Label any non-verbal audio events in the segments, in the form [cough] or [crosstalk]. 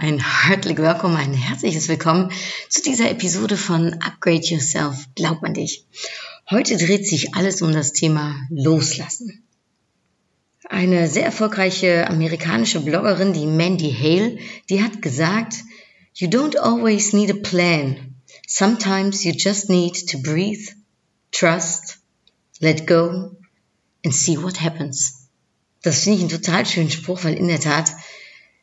Ein herzlich willkommen, ein herzliches Willkommen zu dieser Episode von Upgrade Yourself. Glaub an dich. Heute dreht sich alles um das Thema Loslassen. Eine sehr erfolgreiche amerikanische Bloggerin, die Mandy Hale, die hat gesagt, You don't always need a plan. Sometimes you just need to breathe, trust, let go and see what happens. Das finde ich einen total schönen Spruch, weil in der Tat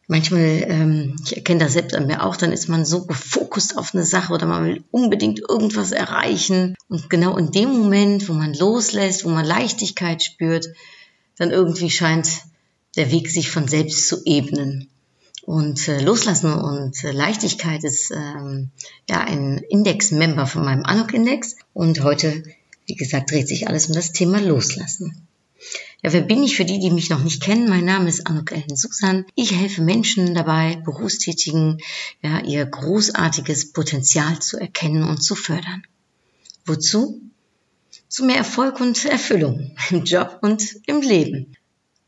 manchmal, ähm, ich erkenne das selbst an mir auch, dann ist man so gefokust auf eine Sache oder man will unbedingt irgendwas erreichen. Und genau in dem Moment, wo man loslässt, wo man Leichtigkeit spürt, dann irgendwie scheint der Weg sich von selbst zu ebnen. Und äh, Loslassen und äh, Leichtigkeit ist ähm, ja ein Index-Member von meinem Anok-Index. Und heute, wie gesagt, dreht sich alles um das Thema Loslassen. Ja, wer bin ich für die, die mich noch nicht kennen? Mein Name ist Anuk Ellen Susan. Ich helfe Menschen dabei, Berufstätigen, ja, ihr großartiges Potenzial zu erkennen und zu fördern. Wozu? Zu mehr Erfolg und Erfüllung im Job und im Leben.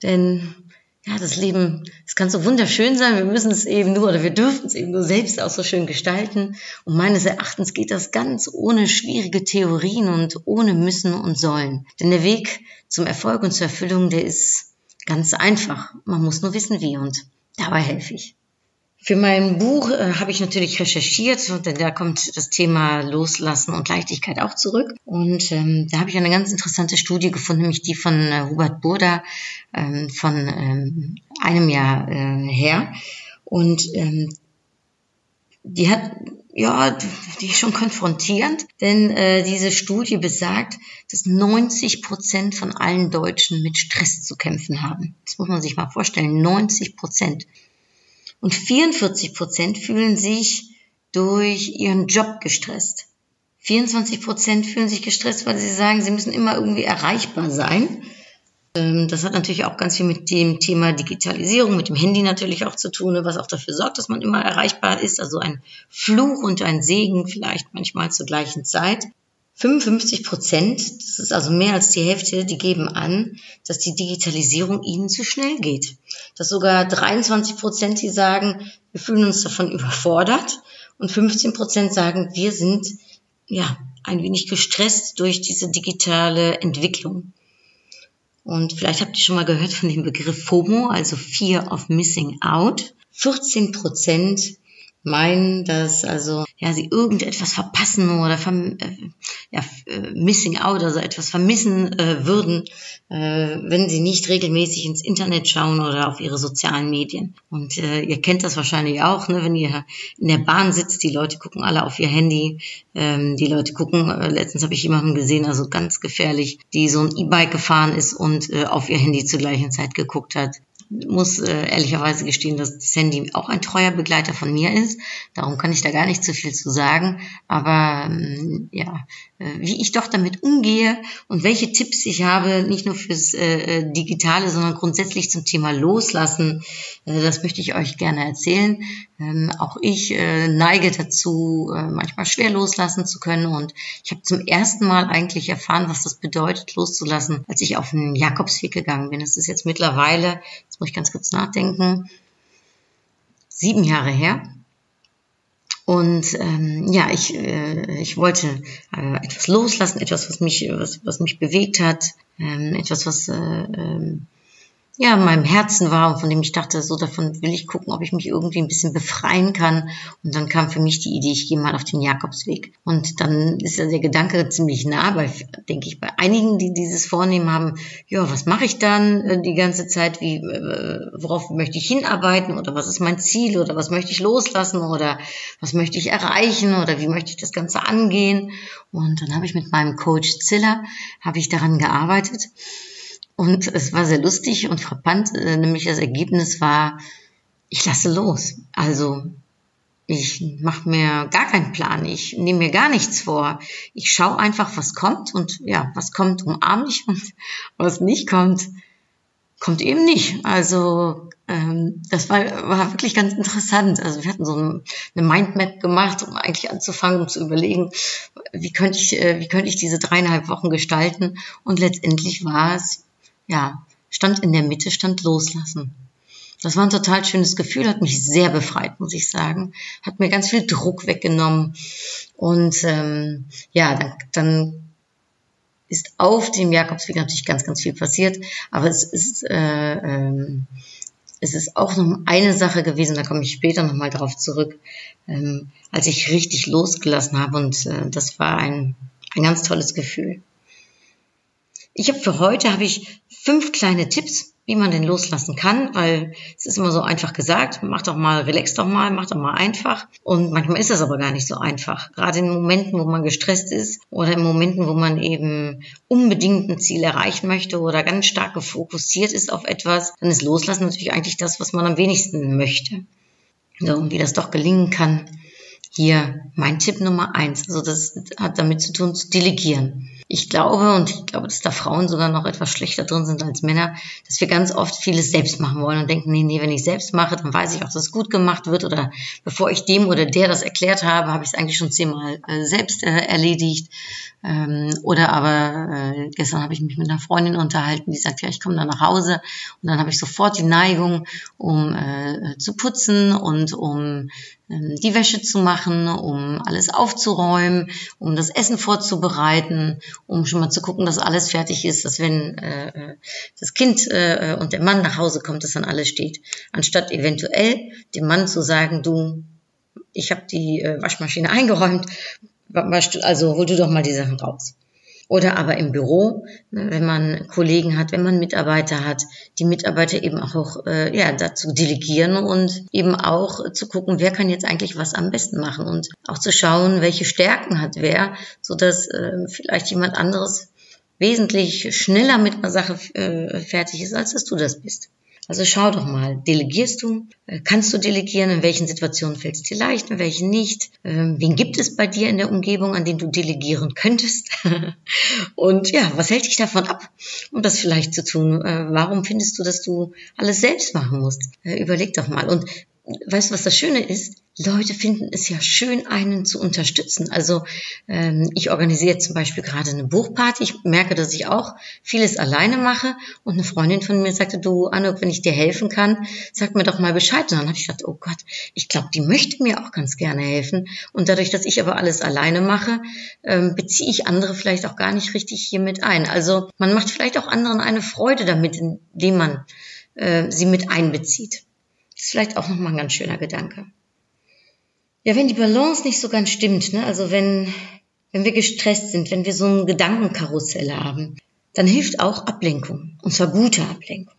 Denn ja, das Leben, es kann so wunderschön sein, wir müssen es eben nur oder wir dürfen es eben nur selbst auch so schön gestalten. Und meines Erachtens geht das ganz ohne schwierige Theorien und ohne müssen und sollen. Denn der Weg zum Erfolg und zur Erfüllung, der ist ganz einfach. Man muss nur wissen, wie und dabei helfe ich. Für mein Buch äh, habe ich natürlich recherchiert, und da kommt das Thema Loslassen und Leichtigkeit auch zurück. Und ähm, da habe ich eine ganz interessante Studie gefunden, nämlich die von äh, Hubert Burda ähm, von ähm, einem Jahr äh, her. Und ähm, die hat ja, die ist schon konfrontierend, denn äh, diese Studie besagt, dass 90 Prozent von allen Deutschen mit Stress zu kämpfen haben. Das muss man sich mal vorstellen, 90 Prozent. Und 44 Prozent fühlen sich durch ihren Job gestresst. 24 Prozent fühlen sich gestresst, weil sie sagen, sie müssen immer irgendwie erreichbar sein. Ähm, Das hat natürlich auch ganz viel mit dem Thema Digitalisierung, mit dem Handy natürlich auch zu tun, ne, was auch dafür sorgt, dass man immer erreichbar ist. Also ein Fluch und ein Segen vielleicht manchmal zur gleichen Zeit. 55 Prozent, das ist also mehr als die Hälfte, die geben an, dass die Digitalisierung ihnen zu schnell geht. Dass sogar 23 Prozent, die sagen, wir fühlen uns davon [laughs] überfordert und 15 Prozent sagen, wir sind ja ein wenig gestresst durch diese digitale Entwicklung. Und vielleicht habt ihr schon mal gehört von dem Begriff FOMO, also Fear of Missing Out. 14 Prozent meinen, dass also ja sie irgendetwas verpassen oder verm äh, ja, äh, missing out, also etwas vermissen äh, würden, äh, wenn sie nicht regelmäßig ins Internet schauen oder auf ihre sozialen Medien. Und äh, ihr kennt das wahrscheinlich auch, ne, wenn ihr in der Bahn sitzt, die Leute gucken alle auf ihr Handy, ähm, die Leute gucken, äh, letztens habe ich jemanden gesehen, also ganz gefährlich, die so ein E-Bike gefahren ist und äh, auf ihr Handy zur gleichen Zeit geguckt hat muss äh, ehrlicherweise gestehen, dass das Handy auch ein treuer Begleiter von mir ist. Darum kann ich da gar nicht so viel zu sagen. Aber ähm, ja, äh, wie ich doch damit umgehe und welche Tipps ich habe, nicht nur fürs äh, äh, Digitale, sondern grundsätzlich zum Thema Loslassen, äh, das möchte ich euch gerne erzählen. Ähm, auch ich äh, neige dazu, äh, manchmal schwer loslassen zu können. Und ich habe zum ersten Mal eigentlich erfahren, was das bedeutet, loszulassen, als ich auf den Jakobsweg gegangen bin. Das ist jetzt mittlerweile Jetzt muss ich ganz kurz nachdenken. Sieben Jahre her. Und ähm, ja, ich, äh, ich wollte äh, etwas loslassen, etwas, was mich, was, was mich bewegt hat, ähm, etwas, was äh, ähm, ja, in meinem Herzen war und von dem ich dachte, so davon will ich gucken, ob ich mich irgendwie ein bisschen befreien kann. Und dann kam für mich die Idee, ich gehe mal auf den Jakobsweg. Und dann ist ja der Gedanke ziemlich nah, weil, denke ich, bei einigen, die dieses Vornehmen haben, ja, was mache ich dann äh, die ganze Zeit? Wie, äh, worauf möchte ich hinarbeiten? Oder was ist mein Ziel? Oder was möchte ich loslassen? Oder was möchte ich erreichen? Oder wie möchte ich das Ganze angehen? Und dann habe ich mit meinem Coach Zilla, habe ich daran gearbeitet. Und es war sehr lustig und frappant, äh, nämlich das Ergebnis war, ich lasse los. Also ich mache mir gar keinen Plan, ich nehme mir gar nichts vor. Ich schaue einfach, was kommt und ja, was kommt, umarme ich und was nicht kommt, kommt eben nicht. Also ähm, das war, war wirklich ganz interessant. Also wir hatten so eine Mindmap gemacht, um eigentlich anzufangen, um zu überlegen, wie könnte ich, äh, wie könnte ich diese dreieinhalb Wochen gestalten. Und letztendlich war es, ja, stand in der Mitte, stand loslassen. Das war ein total schönes Gefühl, hat mich sehr befreit, muss ich sagen. Hat mir ganz viel Druck weggenommen. Und ähm, ja, dann, dann ist auf dem Jakobsweg natürlich ganz, ganz viel passiert. Aber es ist, äh, ähm, es ist auch noch eine Sache gewesen, da komme ich später nochmal drauf zurück, ähm, als ich richtig losgelassen habe. Und äh, das war ein, ein ganz tolles Gefühl. Ich habe für heute habe ich fünf kleine Tipps, wie man den loslassen kann, weil es ist immer so einfach gesagt, mach doch mal, relax doch mal, mach doch mal einfach. Und manchmal ist das aber gar nicht so einfach. Gerade in Momenten, wo man gestresst ist oder in Momenten, wo man eben unbedingt ein Ziel erreichen möchte oder ganz stark gefokussiert ist auf etwas, dann ist Loslassen natürlich eigentlich das, was man am wenigsten möchte. So, und wie das doch gelingen kann, hier mein Tipp Nummer eins. Also das hat damit zu tun, zu delegieren. Ich glaube, und ich glaube, dass da Frauen sogar noch etwas schlechter drin sind als Männer, dass wir ganz oft vieles selbst machen wollen und denken, nee, nee, wenn ich selbst mache, dann weiß ich auch, dass es gut gemacht wird oder bevor ich dem oder der das erklärt habe, habe ich es eigentlich schon zehnmal äh, selbst äh, erledigt. Ähm, oder aber äh, gestern habe ich mich mit einer Freundin unterhalten, die sagt, ja, ich komme dann nach Hause und dann habe ich sofort die Neigung, um äh, zu putzen und um die Wäsche zu machen, um alles aufzuräumen, um das Essen vorzubereiten, um schon mal zu gucken, dass alles fertig ist, dass wenn äh, äh, das Kind äh, und der Mann nach Hause kommt, dass dann alles steht. Anstatt eventuell dem Mann zu sagen, du, ich habe die äh, Waschmaschine [laughs] eingeräumt, also hol du doch mal die Sachen raus. Oder aber im Büro, ne, wenn man Kollegen hat, wenn man Mitarbeiter hat, die Mitarbeiter eben auch äh, ja, dazu delegieren und eben auch zu gucken, wer kann jetzt eigentlich was am besten machen und auch zu schauen, welche Stärken hat wer, so dass äh, vielleicht jemand anderes wesentlich schneller mit einer Sache äh, fertig ist, als dass du das bist. Also schau doch mal, delegierst du? Äh, kannst du delegieren? In welchen Situationen fällt es dir leicht, in welchen nicht? Ähm, wen gibt es bei dir in der Umgebung, an den du delegieren könntest? [laughs] Und ja, was hält dich davon ab, um das vielleicht zu tun? Äh, warum findest du, dass du alles selbst machen musst? Äh, überleg doch mal. Und weißt du, was das Schöne ist? Leute finden es ja schön, einen zu unterstützen. Also ähm, ich organisiere zum Beispiel gerade eine Buchparty. Ich merke, dass ich auch vieles alleine mache. Und eine Freundin von mir sagte, du Anuk, wenn ich dir helfen kann, sag mir doch mal Bescheid. Und dann habe ich gedacht, oh Gott, ich glaube, die möchte mir auch ganz gerne helfen. Und dadurch, dass ich aber alles alleine mache, ähm, beziehe ich andere vielleicht auch gar nicht richtig hier mit ein. Also man macht vielleicht auch anderen eine Freude damit, indem man äh, sie mit einbezieht. Ist vielleicht auch nochmal ein ganz schöner Gedanke. Ja, wenn die Balance nicht so ganz stimmt, ne? also wenn, wenn wir gestresst sind, wenn wir so ein Gedankenkarussell haben, dann hilft auch Ablenkung. Und zwar gute Ablenkung.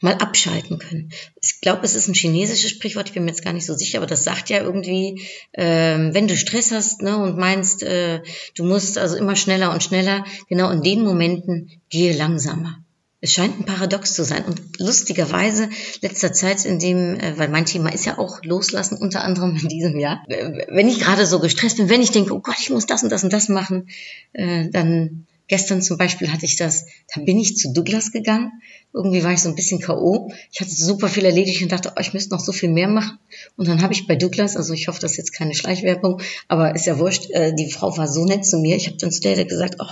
Mal abschalten können. Ich glaube, es ist ein chinesisches Sprichwort, ich bin mir jetzt gar nicht so sicher, aber das sagt ja irgendwie, ähm, wenn du Stress hast ne, und meinst, äh, du musst also immer schneller und schneller, genau in den Momenten gehe langsamer. Es scheint ein Paradox zu sein. Und lustigerweise, letzter Zeit, in dem, äh, weil mein Thema ist ja auch Loslassen, unter anderem in diesem Jahr, wenn ich gerade so gestresst bin, wenn ich denke, oh Gott, ich muss das und das und das machen, äh, dann Gestern zum Beispiel hatte ich das, da bin ich zu Douglas gegangen. Irgendwie war ich so ein bisschen K.O. Ich hatte super viel erledigt und dachte, oh, ich müsste noch so viel mehr machen. Und dann habe ich bei Douglas, also ich hoffe, das ist jetzt keine Schleichwerbung, aber ist ja wurscht, äh, die Frau war so nett zu mir. Ich habe dann zu der gesagt, oh,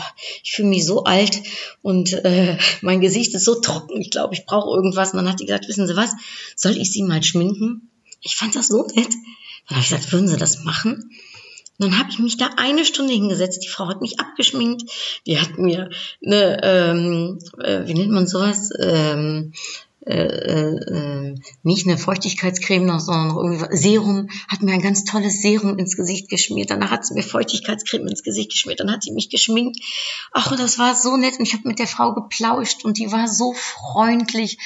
ich fühle mich so alt und äh, mein Gesicht ist so trocken. Ich glaube, ich brauche irgendwas. Und dann hat die gesagt, wissen Sie was, soll ich Sie mal schminken? Ich fand das so nett. Dann habe ich gesagt, würden Sie das machen? Dann habe ich mich da eine Stunde hingesetzt. Die Frau hat mich abgeschminkt. Die hat mir eine, ähm, äh, wie nennt man sowas? Ähm, äh, äh, nicht eine Feuchtigkeitscreme, sondern noch irgendwie Serum, hat mir ein ganz tolles Serum ins Gesicht geschmiert. Danach hat sie mir Feuchtigkeitscreme ins Gesicht geschmiert. Dann hat sie mich geschminkt. Ach, und das war so nett. Und ich habe mit der Frau geplauscht und die war so freundlich.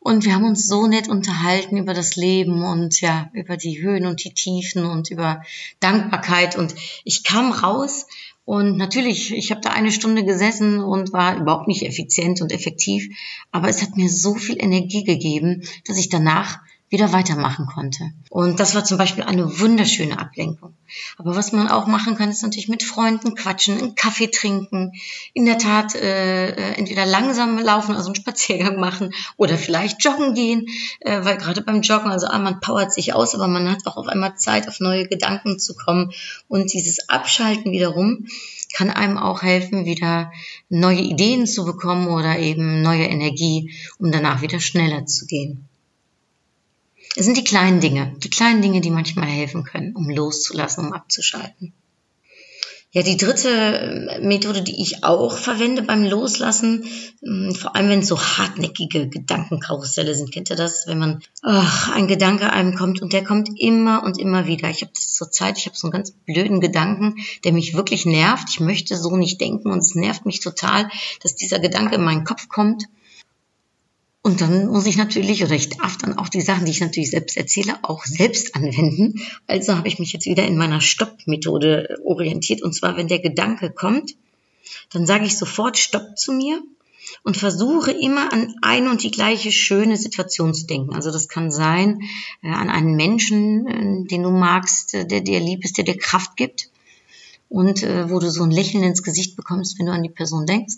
Und wir haben uns so nett unterhalten über das Leben und ja, über die Höhen und die Tiefen und über Dankbarkeit. Und ich kam raus und natürlich, ich habe da eine Stunde gesessen und war überhaupt nicht effizient und effektiv. Aber es hat mir so viel Energie gegeben, dass ich danach wieder weitermachen konnte. Und das war zum Beispiel eine wunderschöne Ablenkung. Aber was man auch machen kann, ist natürlich mit Freunden quatschen, einen Kaffee trinken, in der Tat äh, äh entweder langsam laufen, also einen Spaziergang [laughs] machen oder vielleicht joggen gehen, äh, weil gerade beim Joggen, also ah, man powert sich aus, aber man hat auch auf einmal Zeit, auf neue Gedanken zu kommen. Und dieses Abschalten wiederum kann einem auch helfen, wieder neue Ideen zu bekommen oder eben neue Energie, um danach wieder schneller zu gehen. Es sind die kleinen Dinge, die kleinen Dinge, die manchmal helfen können, um loszulassen, um abzuschalten. Ja, die dritte äh, Methode, die ich auch verwende beim Loslassen, hm, vor allem wenn es so hartnäckige Gedankenkarusselle sind, kennt ihr das, wenn man ach, ein Gedanke einem kommt und der kommt immer und immer wieder. Ich habe das zur Zeit, ich habe so einen ganz blöden Gedanken, der mich wirklich nervt. Ich möchte so nicht denken und es nervt mich total, dass dieser Gedanke in meinen Kopf kommt. Und dann muss ich natürlich, oder ich darf dann auch die Sachen, die ich natürlich selbst erzähle, auch selbst anwenden. Also habe ich mich jetzt wieder in meiner Stopp-Methode orientiert. Und zwar, wenn der Gedanke kommt, dann sage ich sofort Stopp zu mir und versuche immer an eine und die gleiche schöne Situation zu denken. Also das kann sein äh, an einen Menschen, äh, den du magst, äh, der dir lieb ist, der dir Kraft gibt und äh, wo du so ein Lächeln ins Gesicht bekommst, wenn du an die Person denkst.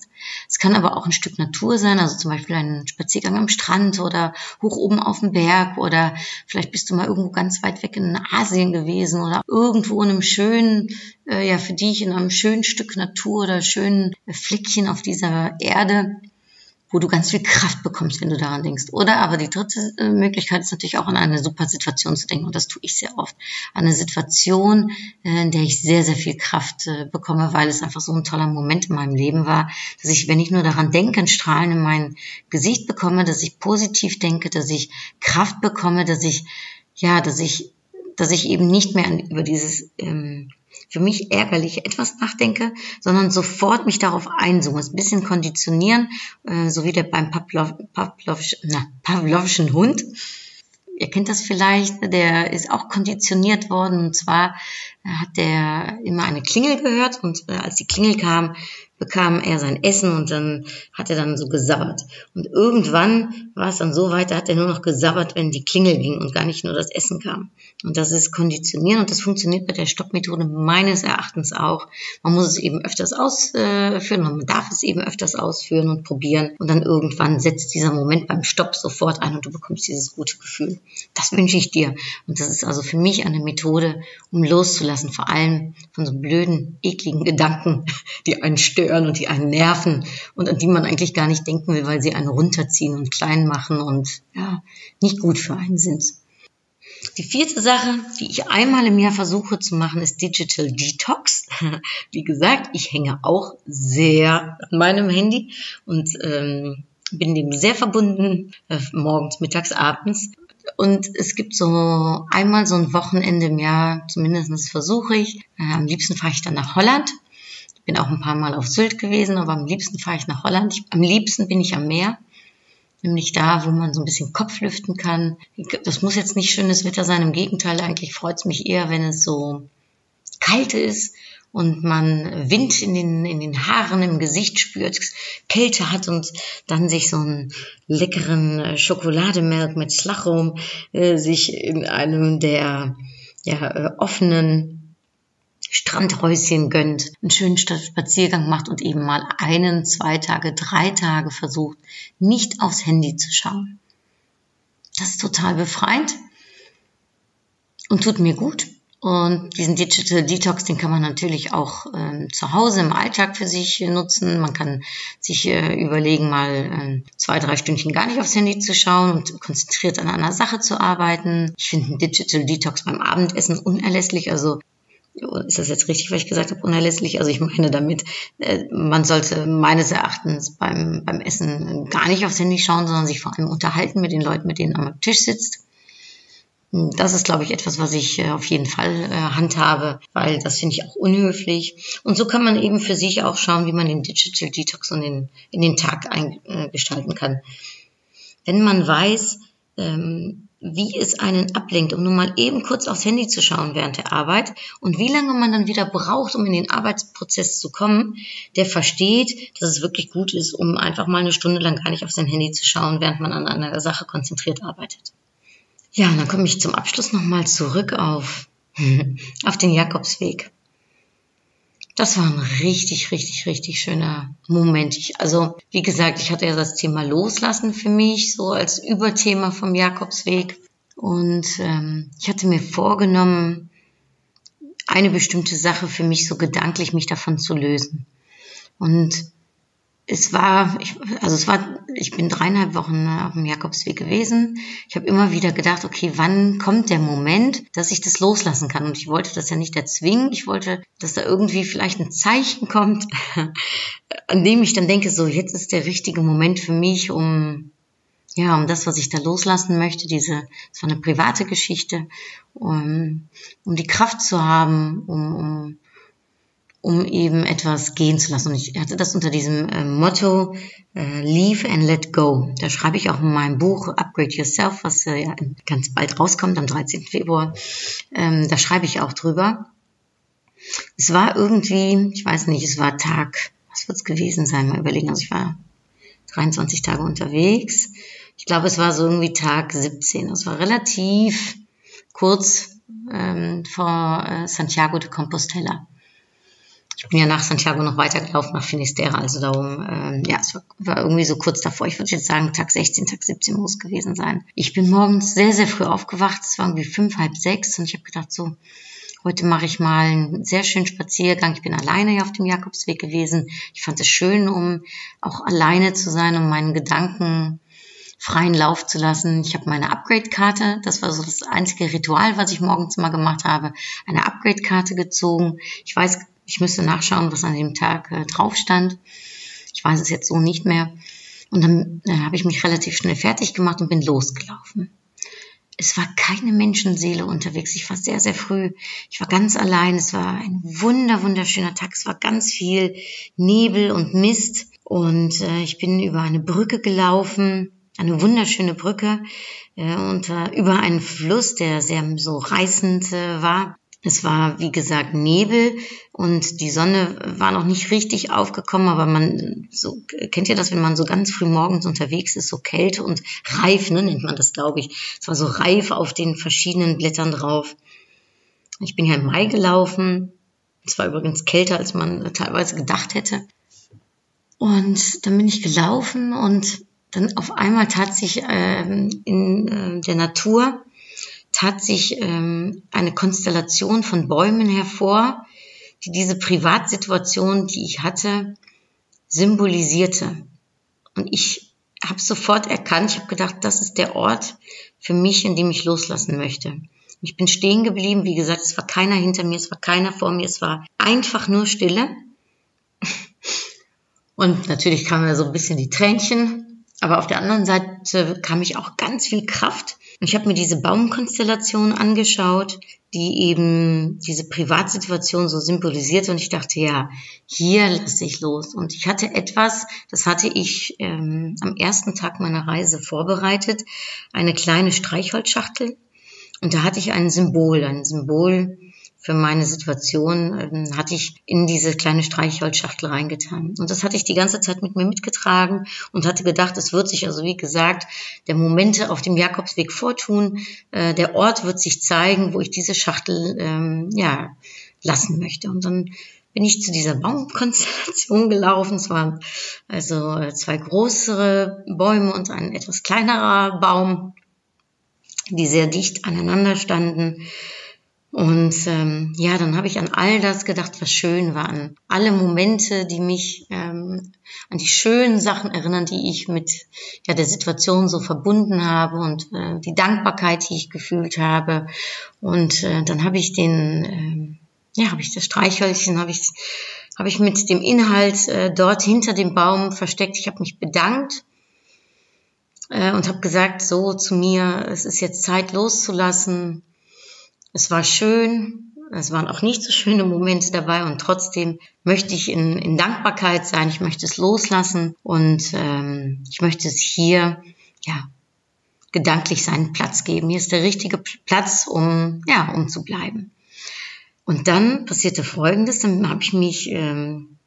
Es kann aber auch ein Stück Natur sein, also zum Beispiel ein Spaziergang am Strand oder hoch oben auf dem Berg oder vielleicht bist du mal irgendwo ganz weit weg in Asien gewesen oder irgendwo in einem schönen, äh, ja für dich in einem schönen Stück Natur oder schönen Fleckchen auf dieser Erde wo du ganz viel Kraft bekommst, wenn du daran denkst. Oder aber die dritte äh, Möglichkeit ist natürlich auch an eine super Situation zu denken. Und das tue ich sehr oft. Eine Situation, äh, in der ich sehr, sehr viel Kraft äh, bekomme, weil es einfach so ein toller Moment in meinem Leben war, dass ich, wenn ich nur daran denke, ein Strahlen in mein Gesicht bekomme, dass ich positiv denke, dass ich Kraft bekomme, dass ich, ja, dass ich, dass ich eben nicht mehr an, über dieses, ähm, für mich ärgerliche etwas nachdenke, sondern sofort mich darauf einzoome, ein bisschen konditionieren, äh, so wie der beim Pavlov, Pavlovsch, na, Pavlovschen Hund. Ihr kennt das vielleicht, der ist auch konditioniert worden. Und zwar hat der immer eine Klingel gehört. Und äh, als die Klingel kam, bekam er sein Essen und dann hat er dann so gesabbert. Und irgendwann war es dann so weit, da hat er nur noch gesabbert, wenn die Klingel ging und gar nicht nur das Essen kam. Und das ist Konditionieren und das funktioniert bei der Stoppmethode meines Erachtens auch. Man muss es eben öfters ausführen, man darf es eben öfters ausführen und probieren und dann irgendwann setzt dieser Moment beim Stopp sofort ein und du bekommst dieses gute Gefühl. Das wünsche ich dir. Und das ist also für mich eine Methode, um loszulassen, vor allem von so blöden, ekligen Gedanken, [laughs] die einen stören und die einen nerven und an die man eigentlich gar nicht denken will, weil sie einen runterziehen und klein machen und ja, nicht gut für einen sind. Die vierte Sache, die ich einmal im Jahr versuche zu machen, ist Digital Detox. [laughs] Wie gesagt, ich hänge auch sehr an meinem Handy und ähm, bin dem sehr verbunden, äh, morgens, mittags, abends. Und es gibt so einmal so ein Wochenende im Jahr, zumindest versuche ich. Äh, am liebsten fahre ich dann nach Holland. Bin auch ein paar Mal auf Sylt gewesen, aber am liebsten fahre ich nach Holland. Ich, am liebsten bin ich am Meer nämlich da, wo man so ein bisschen Kopf lüften kann. Das muss jetzt nicht schönes Wetter sein, im Gegenteil, eigentlich freut es mich eher, wenn es so kalt ist und man Wind in den, in den Haaren, im Gesicht spürt, Kälte hat und dann sich so einen leckeren äh, Schokolademelk mit Slachrum äh, sich in einem der ja, äh, offenen Strandhäuschen gönnt, einen schönen Spaziergang macht und eben mal einen, zwei Tage, drei Tage versucht, nicht aufs Handy zu schauen. Das ist total befreiend und tut mir gut. Und diesen Digital Detox, den kann man natürlich auch äh, zu Hause im Alltag für sich nutzen. Man kann sich äh, überlegen, mal äh, zwei, drei Stündchen gar nicht aufs Handy zu schauen und konzentriert an einer Sache zu arbeiten. Ich finde einen Digital Detox beim Abendessen unerlässlich. Also ist das jetzt richtig, was ich gesagt habe, unerlässlich? Also ich meine damit, äh, man sollte meines Erachtens beim, beim Essen gar nicht aufs Handy schauen, sondern sich vor allem unterhalten mit den Leuten, mit denen man am Tisch sitzt. Das ist, glaube ich, etwas, was ich äh, auf jeden Fall äh, handhabe, weil das finde ich auch unhöflich. Und so kann man eben für sich auch schauen, wie man den Digital Detox in den, in den Tag eingestalten kann. Wenn man weiß, ähm, wie es einen ablenkt, um nur mal eben kurz aufs Handy zu schauen während der Arbeit und wie lange man dann wieder braucht, um in den Arbeitsprozess zu kommen, der versteht, dass es wirklich gut ist, um einfach mal eine Stunde lang gar nicht auf sein Handy zu schauen, während man an einer Sache konzentriert arbeitet. Ja, und dann komme ich zum Abschluss nochmal zurück auf, [laughs] auf den Jakobsweg. Das war ein richtig, richtig, richtig schöner Moment. Ich, also, wie gesagt, ich hatte ja das Thema Loslassen für mich, so als Überthema vom Jakobsweg. Und ähm, ich hatte mir vorgenommen, eine bestimmte Sache für mich so gedanklich mich davon zu lösen. Und es war, ich, also es war, ich bin dreieinhalb Wochen auf dem Jakobsweg gewesen. Ich habe immer wieder gedacht, okay, wann kommt der Moment, dass ich das loslassen kann? Und ich wollte das ja nicht erzwingen. Ich wollte, dass da irgendwie vielleicht ein Zeichen kommt, [laughs] an dem ich dann denke, so jetzt ist der richtige Moment für mich, um ja, um das, was ich da loslassen möchte, diese, es war eine private Geschichte, um, um die Kraft zu haben, um, um um eben etwas gehen zu lassen. Und ich hatte das unter diesem äh, Motto äh, Leave and Let Go. Da schreibe ich auch in meinem Buch Upgrade Yourself, was äh, ja ganz bald rauskommt, am 13. Februar. Ähm, da schreibe ich auch drüber. Es war irgendwie, ich weiß nicht, es war Tag, was wird es gewesen sein? Mal überlegen. Also ich war 23 Tage unterwegs. Ich glaube, es war so irgendwie Tag 17. Das war relativ kurz ähm, vor äh, Santiago de Compostela ich bin ja nach Santiago noch weitergelaufen, nach Finisterre, also darum, ähm, ja, es war, war irgendwie so kurz davor. Ich würde jetzt sagen, Tag 16, Tag 17 muss gewesen sein. Ich bin morgens sehr, sehr früh aufgewacht. Es war irgendwie fünf, halb sechs und ich habe gedacht, so, heute mache ich mal einen sehr schönen Spaziergang. Ich bin alleine hier auf dem Jakobsweg gewesen. Ich fand es schön, um auch alleine zu sein, um meinen Gedanken freien Lauf zu lassen. Ich habe meine Upgrade-Karte, das war so das einzige Ritual, was ich morgens mal gemacht habe, eine Upgrade-Karte gezogen. Ich weiß ich müsste nachschauen, was an dem Tag äh, drauf stand. Ich weiß es jetzt so nicht mehr. Und dann äh, habe ich mich relativ schnell fertig gemacht und bin losgelaufen. Es war keine Menschenseele unterwegs. Ich war sehr, sehr früh. Ich war ganz allein. Es war ein wunder, wunderschöner Tag. Es war ganz viel Nebel und Mist. Und äh, ich bin über eine Brücke gelaufen, eine wunderschöne Brücke, äh, und äh, über einen Fluss, der sehr so reißend äh, war. Es war, wie gesagt, Nebel und die Sonne war noch nicht richtig aufgekommen, aber man, so, kennt ihr das, wenn man so ganz früh morgens unterwegs ist, so Kälte und reif, ne, nennt man das, glaube ich. Es war so reif auf den verschiedenen Blättern drauf. Ich bin ja im Mai gelaufen. Es war übrigens kälter, als man teilweise gedacht hätte. Und dann bin ich gelaufen und dann auf einmal tat sich ähm, in äh, der Natur tat sich ähm, eine Konstellation von Bäumen hervor, die diese Privatsituation, die ich hatte, symbolisierte. Und ich habe sofort erkannt, ich habe gedacht, das ist der Ort für mich, in dem ich loslassen möchte. Ich bin stehen geblieben, wie gesagt, es war keiner hinter mir, es war keiner vor mir, es war einfach nur Stille. Und natürlich kamen mir so ein bisschen die Tränchen, aber auf der anderen Seite kam ich auch ganz viel Kraft ich habe mir diese Baumkonstellation angeschaut, die eben diese Privatsituation so symbolisiert und ich dachte, ja, hier lasse ich los. Und ich hatte etwas, das hatte ich ähm, am ersten Tag meiner Reise vorbereitet, eine kleine Streichholzschachtel. Und da hatte ich ein Symbol, ein Symbol für meine Situation ähm, hatte ich in diese kleine Streichholzschachtel reingetan. Und das hatte ich die ganze Zeit mit mir mitgetragen und hatte gedacht, es wird sich also, wie gesagt, der Momente auf dem Jakobsweg vortun. Äh, der Ort wird sich zeigen, wo ich diese Schachtel ähm, ja, lassen möchte. Und dann bin ich zu dieser Baumkonstellation [laughs] gelaufen. Es waren also äh, zwei größere Bäume und ein etwas kleinerer Baum, die sehr dicht aneinander standen. Und ähm, ja, dann habe ich an all das gedacht, was schön war, an alle Momente, die mich ähm, an die schönen Sachen erinnern, die ich mit ja, der Situation so verbunden habe und äh, die Dankbarkeit, die ich gefühlt habe. Und äh, dann habe ich den, äh, ja, habe ich das Streichhölzchen, habe ich, habe ich mit dem Inhalt äh, dort hinter dem Baum versteckt. Ich habe mich bedankt äh, und habe gesagt, so zu mir, es ist jetzt Zeit loszulassen es war schön, es waren auch nicht so schöne Momente dabei und trotzdem möchte ich in, in Dankbarkeit sein, ich möchte es loslassen und ähm, ich möchte es hier, ja, gedanklich seinen Platz geben. Hier ist der richtige Platz, um, ja, um zu bleiben. Und dann passierte Folgendes, dann habe ich mich ähm,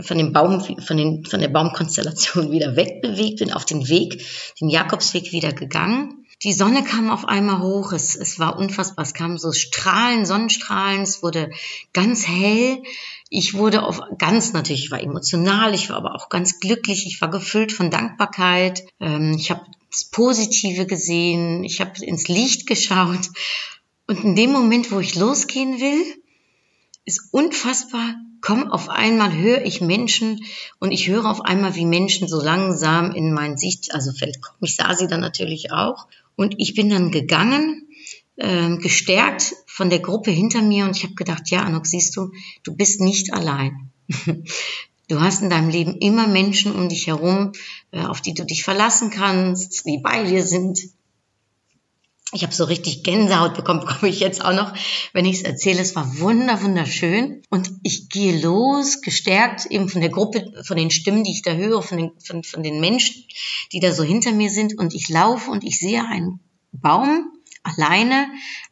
von dem Baum, von, den, von der Baumkonstellation [laughs] wieder wegbewegt, bin auf den Weg, den Jakobsweg wieder gegangen Die Sonne kam auf einmal hoch, es, es war unfassbar, es kamen so Strahlen, Sonnenstrahlen, es wurde ganz hell. Ich wurde auf ganz natürlich, ich war emotional, ich war aber auch ganz glücklich, ich war gefüllt von Dankbarkeit. Ähm, ich habe das Positive gesehen, ich habe ins Licht geschaut. Und in dem Moment, wo ich losgehen will, ist unfassbar, komm auf einmal, höre ich Menschen und ich höre auf einmal, wie Menschen so langsam in mein Sicht, also kommen. Ich sah sie dann natürlich auch. Und ich bin dann gegangen, äh, gestärkt von der Gruppe hinter mir und ich habe gedacht, ja, Anok, siehst du, du bist nicht allein. [laughs] Du hast in deinem Leben immer Menschen um dich herum, äh, auf die du dich verlassen kannst, die bei dir sind. Ich habe so richtig Gänsehaut bekommen, [laughs] bekomme ich jetzt auch noch, wenn ich es erzähle. Es war wunder, wunderschön. Und ich gehe los, gestärkt eben von der Gruppe, von den Stimmen, die ich da höre, von den, von, von den Menschen, die da so hinter mir sind. Und ich laufe und ich sehe einen Baum alleine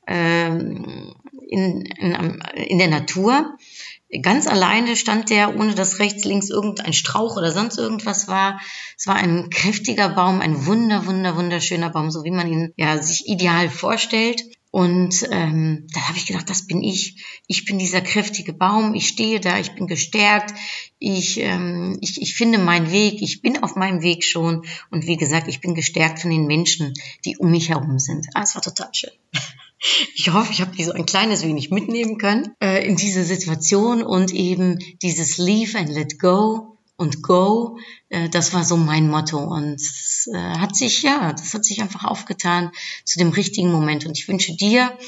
ähm, in, in, in der Natur Ganz alleine stand der, ohne dass rechts, links irgendein Strauch oder sonst irgendwas war. Es war ein kräftiger Baum, ein wunder, wunder, wunderschöner Baum, so wie man ihn ja sich ideal vorstellt. Und ähm, da habe ich gedacht, das bin ich. Ich bin dieser kräftige Baum. Ich stehe da, ich bin gestärkt. Ich, ähm, ich, ich finde meinen Weg. Ich bin auf meinem Weg schon. Und wie gesagt, ich bin gestärkt von den Menschen, die um mich herum sind. Ah, es war total schön. Ich hoffe, ich habe die so ein kleines wenig mitnehmen können äh, in diese Situation und eben dieses Leave and Let Go und Go, äh, das war so mein Motto und äh, hat sich, ja, das hat sich einfach aufgetan zu dem richtigen Moment. Und ich wünsche dir,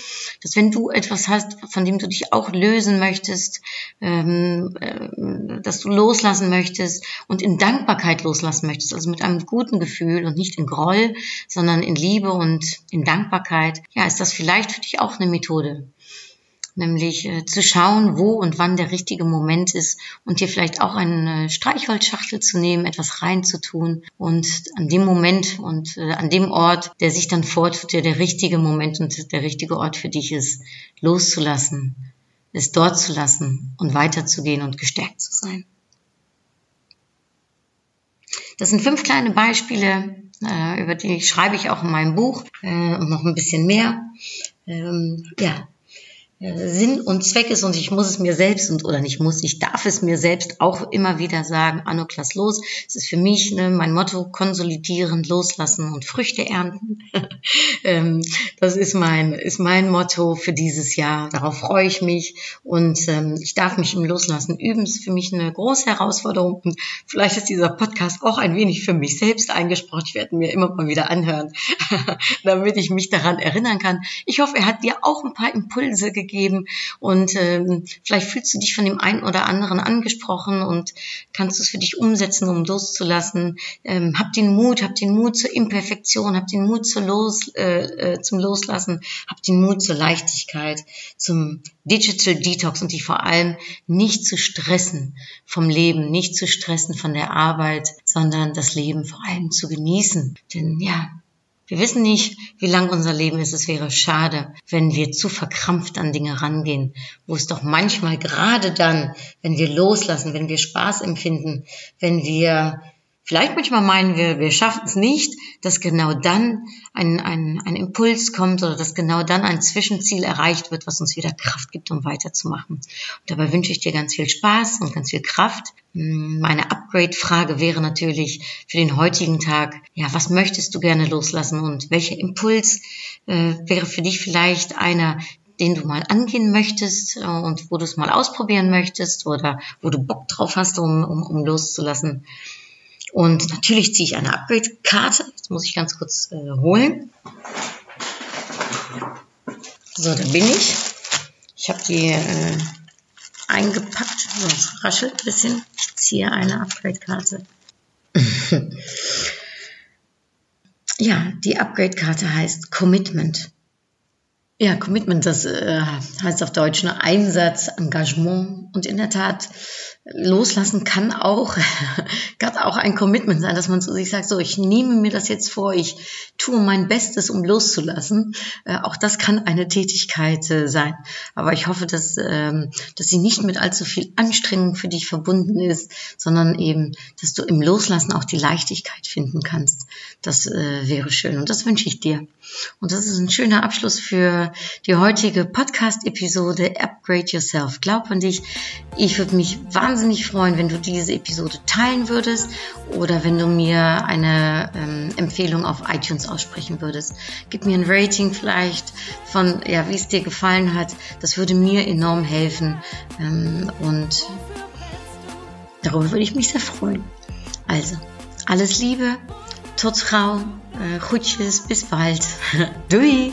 dass wenn du etwas hast, von dem du dich auch lösen möchtest, ähm, äh, dass du loslassen möchtest und in Dankbarkeit loslassen möchtest, also mit einem guten Gefühl und nicht in Groll, sondern in Liebe und in Dankbarkeit, ja, ist das vielleicht für dich auch eine Methode nämlich äh, zu schauen, wo und wann der richtige Moment ist und dir vielleicht auch eine Streichholzschachtel zu nehmen, etwas reinzutun und an dem Moment und äh, an dem Ort, der sich dann fortführt, der der richtige Moment und der richtige Ort für dich ist, loszulassen, es dort zu lassen und weiterzugehen und gestärkt zu sein. Das sind fünf kleine Beispiele, äh, über die schreibe ich auch in meinem Buch äh, und noch ein bisschen mehr. Ähm, ja, Sinn und Zweck ist und ich muss es mir selbst und oder nicht muss, ich darf es mir selbst auch immer wieder sagen, Anuk, lass los. Es ist für mich ne, mein Motto, konsolidieren, loslassen und Früchte ernten. [laughs] ähm, das ist mein, ist mein Motto für dieses Jahr. Darauf freue ich mich und ähm, ich darf mich im Loslassen üben. Es ist für mich eine große Herausforderung und vielleicht ist dieser Podcast auch ein wenig für mich selbst eingesprochen. Ich werde mir immer mal wieder anhören, [laughs] damit ich mich daran erinnern kann. Ich hoffe, er hat dir auch ein paar Impulse gegeben geben und ähm, vielleicht fühlst du dich von dem einen oder anderen angesprochen und kannst es für dich umsetzen, um loszulassen. Ähm, hab den Mut, hab den Mut zur Imperfektion, hab den Mut zur Los, äh, äh, zum Loslassen, hab den Mut zur Leichtigkeit, zum Digital Detox und dich vor allem nicht zu stressen vom Leben, nicht zu stressen von der Arbeit, sondern das Leben vor allem zu genießen. Denn ja, wir wissen nicht, wie lang unser Leben ist. Es wäre schade, wenn wir zu verkrampft an Dinge rangehen, wo es doch manchmal gerade dann, wenn wir loslassen, wenn wir Spaß empfinden, wenn wir vielleicht manchmal meinen wir, wir schaffen es nicht, dass genau dann ein, ein, ein Impuls kommt oder dass genau dann ein Zwischenziel erreicht wird, was uns wieder Kraft gibt, um weiterzumachen. Und dabei wünsche ich dir ganz viel Spaß und ganz viel Kraft. Hm, meine Upgrade-Frage wäre natürlich für den heutigen Tag, ja, was möchtest du gerne loslassen und welcher Impuls äh, wäre für dich vielleicht einer, den du mal angehen möchtest äh, und wo du es mal ausprobieren möchtest oder wo du Bock drauf hast, um, um, um loszulassen. Und natürlich ziehe ich eine Upgrade-Karte. Das muss ich ganz kurz äh, holen. So, da bin ich. Ich habe die äh, eingepackt. So, es raschelt ein bisschen. Ich ziehe eine Upgrade-Karte. [laughs] ja, die Upgrade-Karte heißt Commitment. Ja, Commitment, das äh, heißt auf Deutsch nur Einsatz, Engagement. Und in der Tat loslassen kann auch, [laughs] kann auch ein Commitment sein, dass man zu sich sagt, so, ich nehme mir das jetzt vor, ich tue mein Bestes, um loszulassen. Äh, auch das kann eine Tätigkeit äh, sein. Aber ich hoffe, dass, ähm, dass sie nicht mit allzu viel Anstrengung für dich verbunden ist, sondern eben, dass du im Loslassen auch die Leichtigkeit finden kannst. Das äh, wäre schön und das wünsche ich dir. Und das ist ein schöner Abschluss für die heutige Podcast-Episode Upgrade Yourself. Glaub an dich. Ich würde mich wahnsinnig freuen, wenn du diese Episode teilen würdest oder wenn du mir eine ähm, Empfehlung auf iTunes aussprechen würdest. Gib mir ein Rating vielleicht von, ja, wie es dir gefallen hat. Das würde mir enorm helfen ähm, und darüber würde ich mich sehr freuen. Also, alles Liebe, tot gauw, uh, groetjes, bis bald. [laughs] Doei!